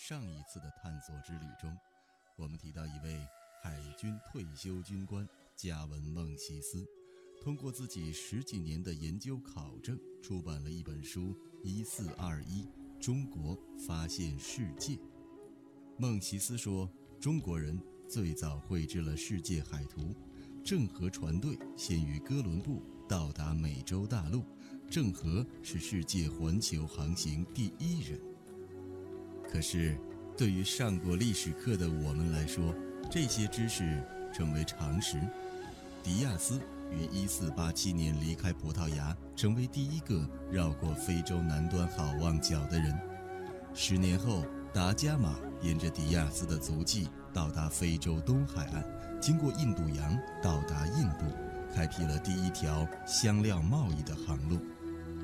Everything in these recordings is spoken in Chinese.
上一次的探索之旅中，我们提到一位海军退休军官加文·孟西斯，通过自己十几年的研究考证，出版了一本书《一四二一：中国发现世界》。孟西斯说，中国人最早绘制了世界海图，郑和船队先于哥伦布到达美洲大陆，郑和是世界环球航行第一人。可是，对于上过历史课的我们来说，这些知识成为常识。迪亚斯于1487年离开葡萄牙，成为第一个绕过非洲南端好望角的人。十年后，达伽马沿着迪亚斯的足迹到达非洲东海岸，经过印度洋到达印度，开辟了第一条香料贸易的航路。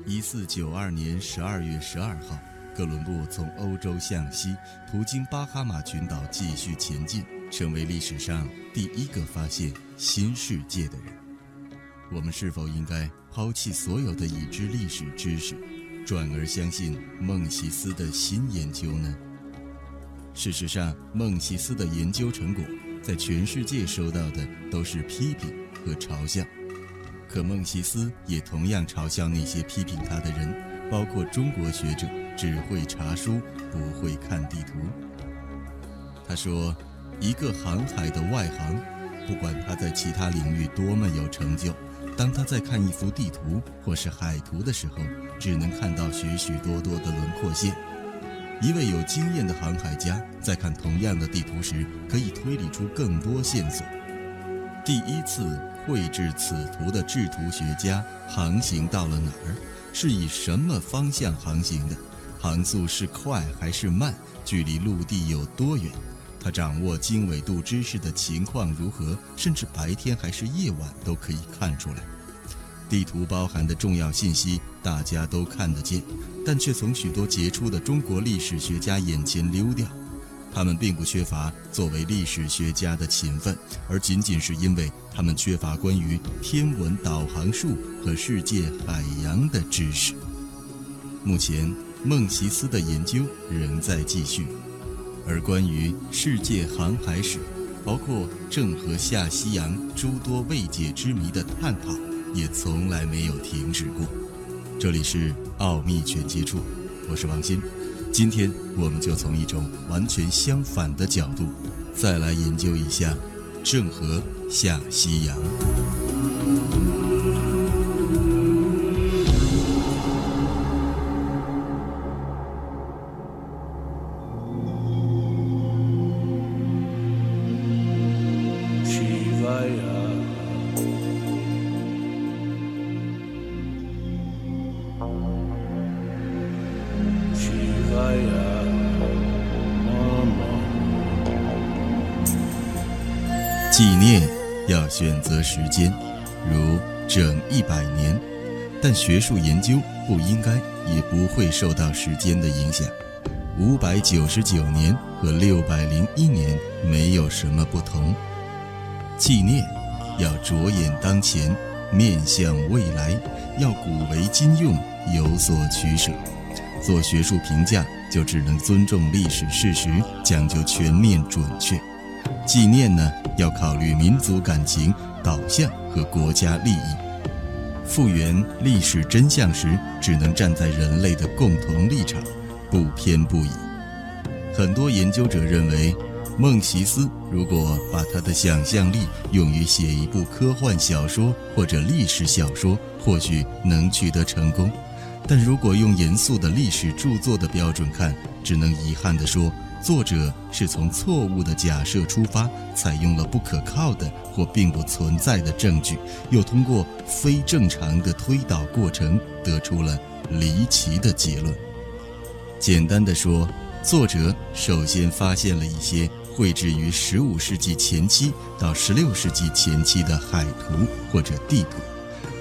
1492年12月12号。哥伦布从欧洲向西，途经巴哈马群岛继续前进，成为历史上第一个发现新世界的人。我们是否应该抛弃所有的已知历史知识，转而相信孟西斯的新研究呢？事实上，孟西斯的研究成果在全世界收到的都是批评和嘲笑，可孟西斯也同样嘲笑那些批评他的人，包括中国学者。只会查书，不会看地图。他说：“一个航海的外行，不管他在其他领域多么有成就，当他在看一幅地图或是海图的时候，只能看到许许多多的轮廓线。一位有经验的航海家在看同样的地图时，可以推理出更多线索。第一次绘制此图的制图学家航行到了哪儿？是以什么方向航行的？”航速是快还是慢？距离陆地有多远？他掌握经纬度知识的情况如何？甚至白天还是夜晚都可以看出来。地图包含的重要信息大家都看得见，但却从许多杰出的中国历史学家眼前溜掉。他们并不缺乏作为历史学家的勤奋，而仅仅是因为他们缺乏关于天文导航术和世界海洋的知识。目前。孟西斯的研究仍在继续，而关于世界航海史，包括郑和下西洋诸多未解之谜的探讨，也从来没有停止过。这里是奥秘全接触，我是王鑫，今天我们就从一种完全相反的角度，再来研究一下郑和下西洋。纪念要选择时间，如整一百年，但学术研究不应该也不会受到时间的影响。五百九十九年和六百零一年没有什么不同。纪念要着眼当前，面向未来，要古为今用，有所取舍。做学术评价就只能尊重历史事实，讲究全面准确。纪念呢，要考虑民族感情、导向和国家利益。复原历史真相时，只能站在人类的共同立场，不偏不倚。很多研究者认为，孟西斯如果把他的想象力用于写一部科幻小说或者历史小说，或许能取得成功。但如果用严肃的历史著作的标准看，只能遗憾地说。作者是从错误的假设出发，采用了不可靠的或并不存在的证据，又通过非正常的推导过程得出了离奇的结论。简单的说，作者首先发现了一些绘制于15世纪前期到16世纪前期的海图或者地图，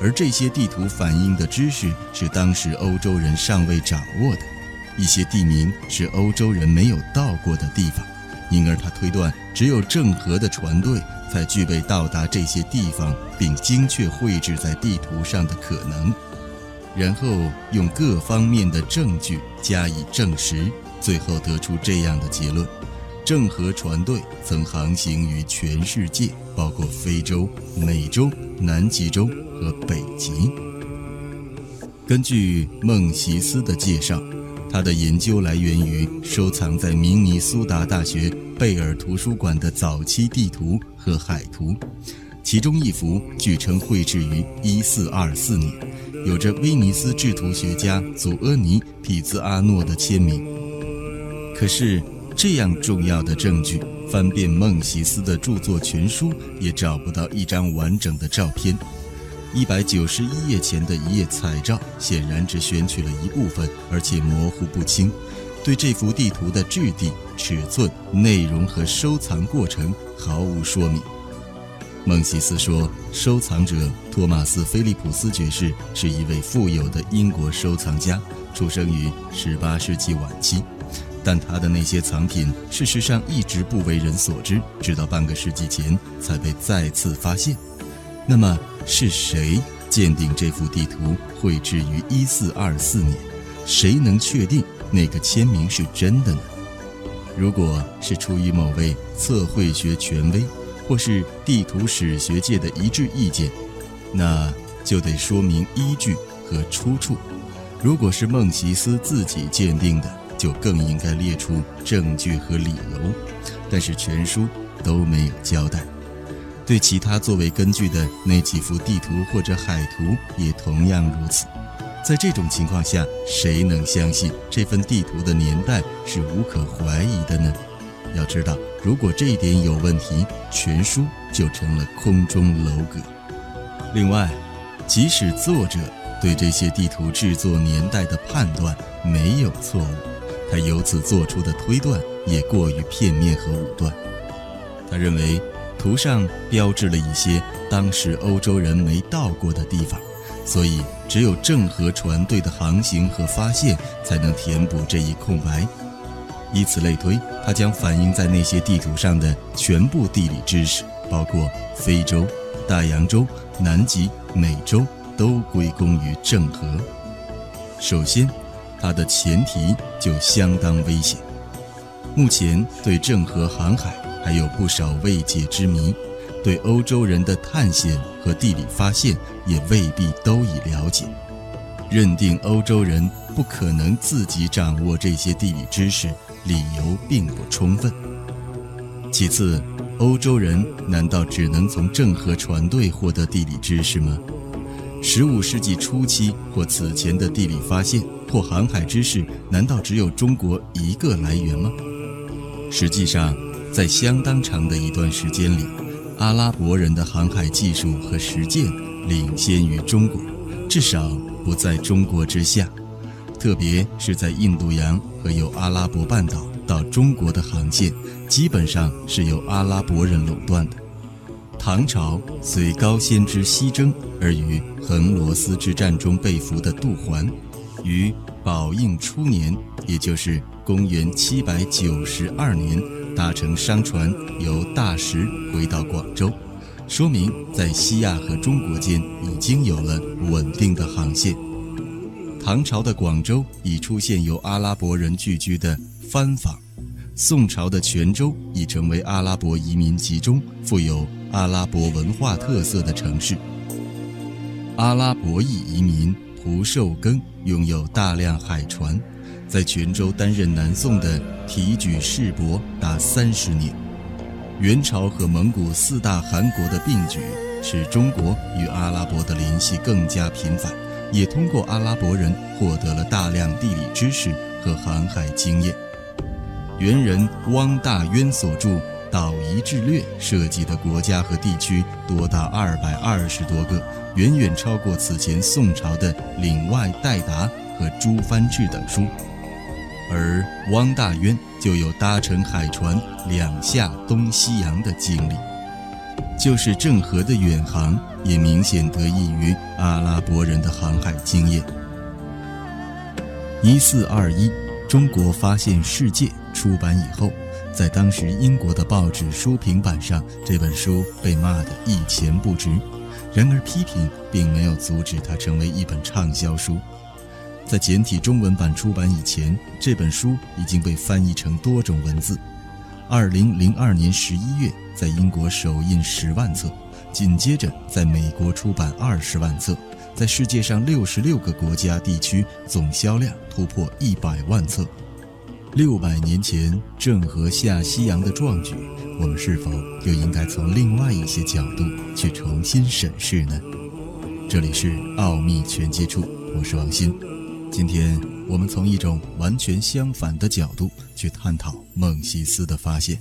而这些地图反映的知识是当时欧洲人尚未掌握的。一些地名是欧洲人没有到过的地方，因而他推断只有郑和的船队才具备到达这些地方并精确绘制在地图上的可能。然后用各方面的证据加以证实，最后得出这样的结论：郑和船队曾航行于全世界，包括非洲、美洲、南极洲和北极。根据孟西斯的介绍，他的研究来源于收藏在明尼苏达大学贝尔图书馆的早期地图和海图，其中一幅据称绘制于1424年，有着威尼斯制图学家祖阿尼·皮兹阿诺的签名。可是，这样重要的证据，翻遍孟西斯的著作全书也找不到一张完整的照片。一百九十一页前的一页彩照，显然只选取了一部分，而且模糊不清，对这幅地图的质地、尺寸、内容和收藏过程毫无说明。孟西斯说，收藏者托马斯·菲利普斯爵士是一位富有的英国收藏家，出生于十八世纪晚期，但他的那些藏品事实上一直不为人所知，直到半个世纪前才被再次发现。那么是谁鉴定这幅地图绘制于一四二四年？谁能确定那个签名是真的呢？如果是出于某位测绘学权威，或是地图史学界的一致意见，那就得说明依据和出处。如果是孟西斯自己鉴定的，就更应该列出证据和理由。但是全书都没有交代。对其他作为根据的那几幅地图或者海图也同样如此。在这种情况下，谁能相信这份地图的年代是无可怀疑的呢？要知道，如果这一点有问题，全书就成了空中楼阁。另外，即使作者对这些地图制作年代的判断没有错误，他由此做出的推断也过于片面和武断。他认为。图上标志了一些当时欧洲人没到过的地方，所以只有郑和船队的航行和发现才能填补这一空白。以此类推，它将反映在那些地图上的全部地理知识，包括非洲、大洋洲、南极、美洲，都归功于郑和。首先，它的前提就相当危险。目前对郑和航海。还有不少未解之谜，对欧洲人的探险和地理发现也未必都已了解。认定欧洲人不可能自己掌握这些地理知识，理由并不充分。其次，欧洲人难道只能从郑和船队获得地理知识吗？十五世纪初期或此前的地理发现或航海知识，难道只有中国一个来源吗？实际上。在相当长的一段时间里，阿拉伯人的航海技术和实践领先于中国，至少不在中国之下。特别是在印度洋和由阿拉伯半岛到中国的航线，基本上是由阿拉伯人垄断的。唐朝随高仙芝西征而于横罗斯之战中被俘的杜环，于宝应初年，也就是公元七百九十二年。搭乘商船由大石回到广州，说明在西亚和中国间已经有了稳定的航线。唐朝的广州已出现由阿拉伯人聚居的番坊，宋朝的泉州已成为阿拉伯移民集中、富有阿拉伯文化特色的城市。阿拉伯裔移民蒲寿庚拥有大量海船。在泉州担任南宋的提举世伯达三十年。元朝和蒙古四大汗国的并举，使中国与阿拉伯的联系更加频繁，也通过阿拉伯人获得了大量地理知识和航海经验。元人汪大渊所著《岛夷志略》涉及的国家和地区多达二百二十多个，远远超过此前宋朝的《岭外代答》和《诸藩志》等书。而汪大渊就有搭乘海船两下东西洋的经历，就是郑和的远航也明显得益于阿拉伯人的航海经验。一四二一，中国发现世界出版以后，在当时英国的报纸书评版上，这本书被骂得一钱不值。然而批评并没有阻止它成为一本畅销书。在简体中文版出版以前，这本书已经被翻译成多种文字。二零零二年十一月，在英国首印十万册，紧接着在美国出版二十万册，在世界上六十六个国家地区总销量突破一百万册。六百年前郑和下西洋的壮举，我们是否又应该从另外一些角度去重新审视呢？这里是奥秘全接触，我是王鑫。今天我们从一种完全相反的角度去探讨孟西斯的发现。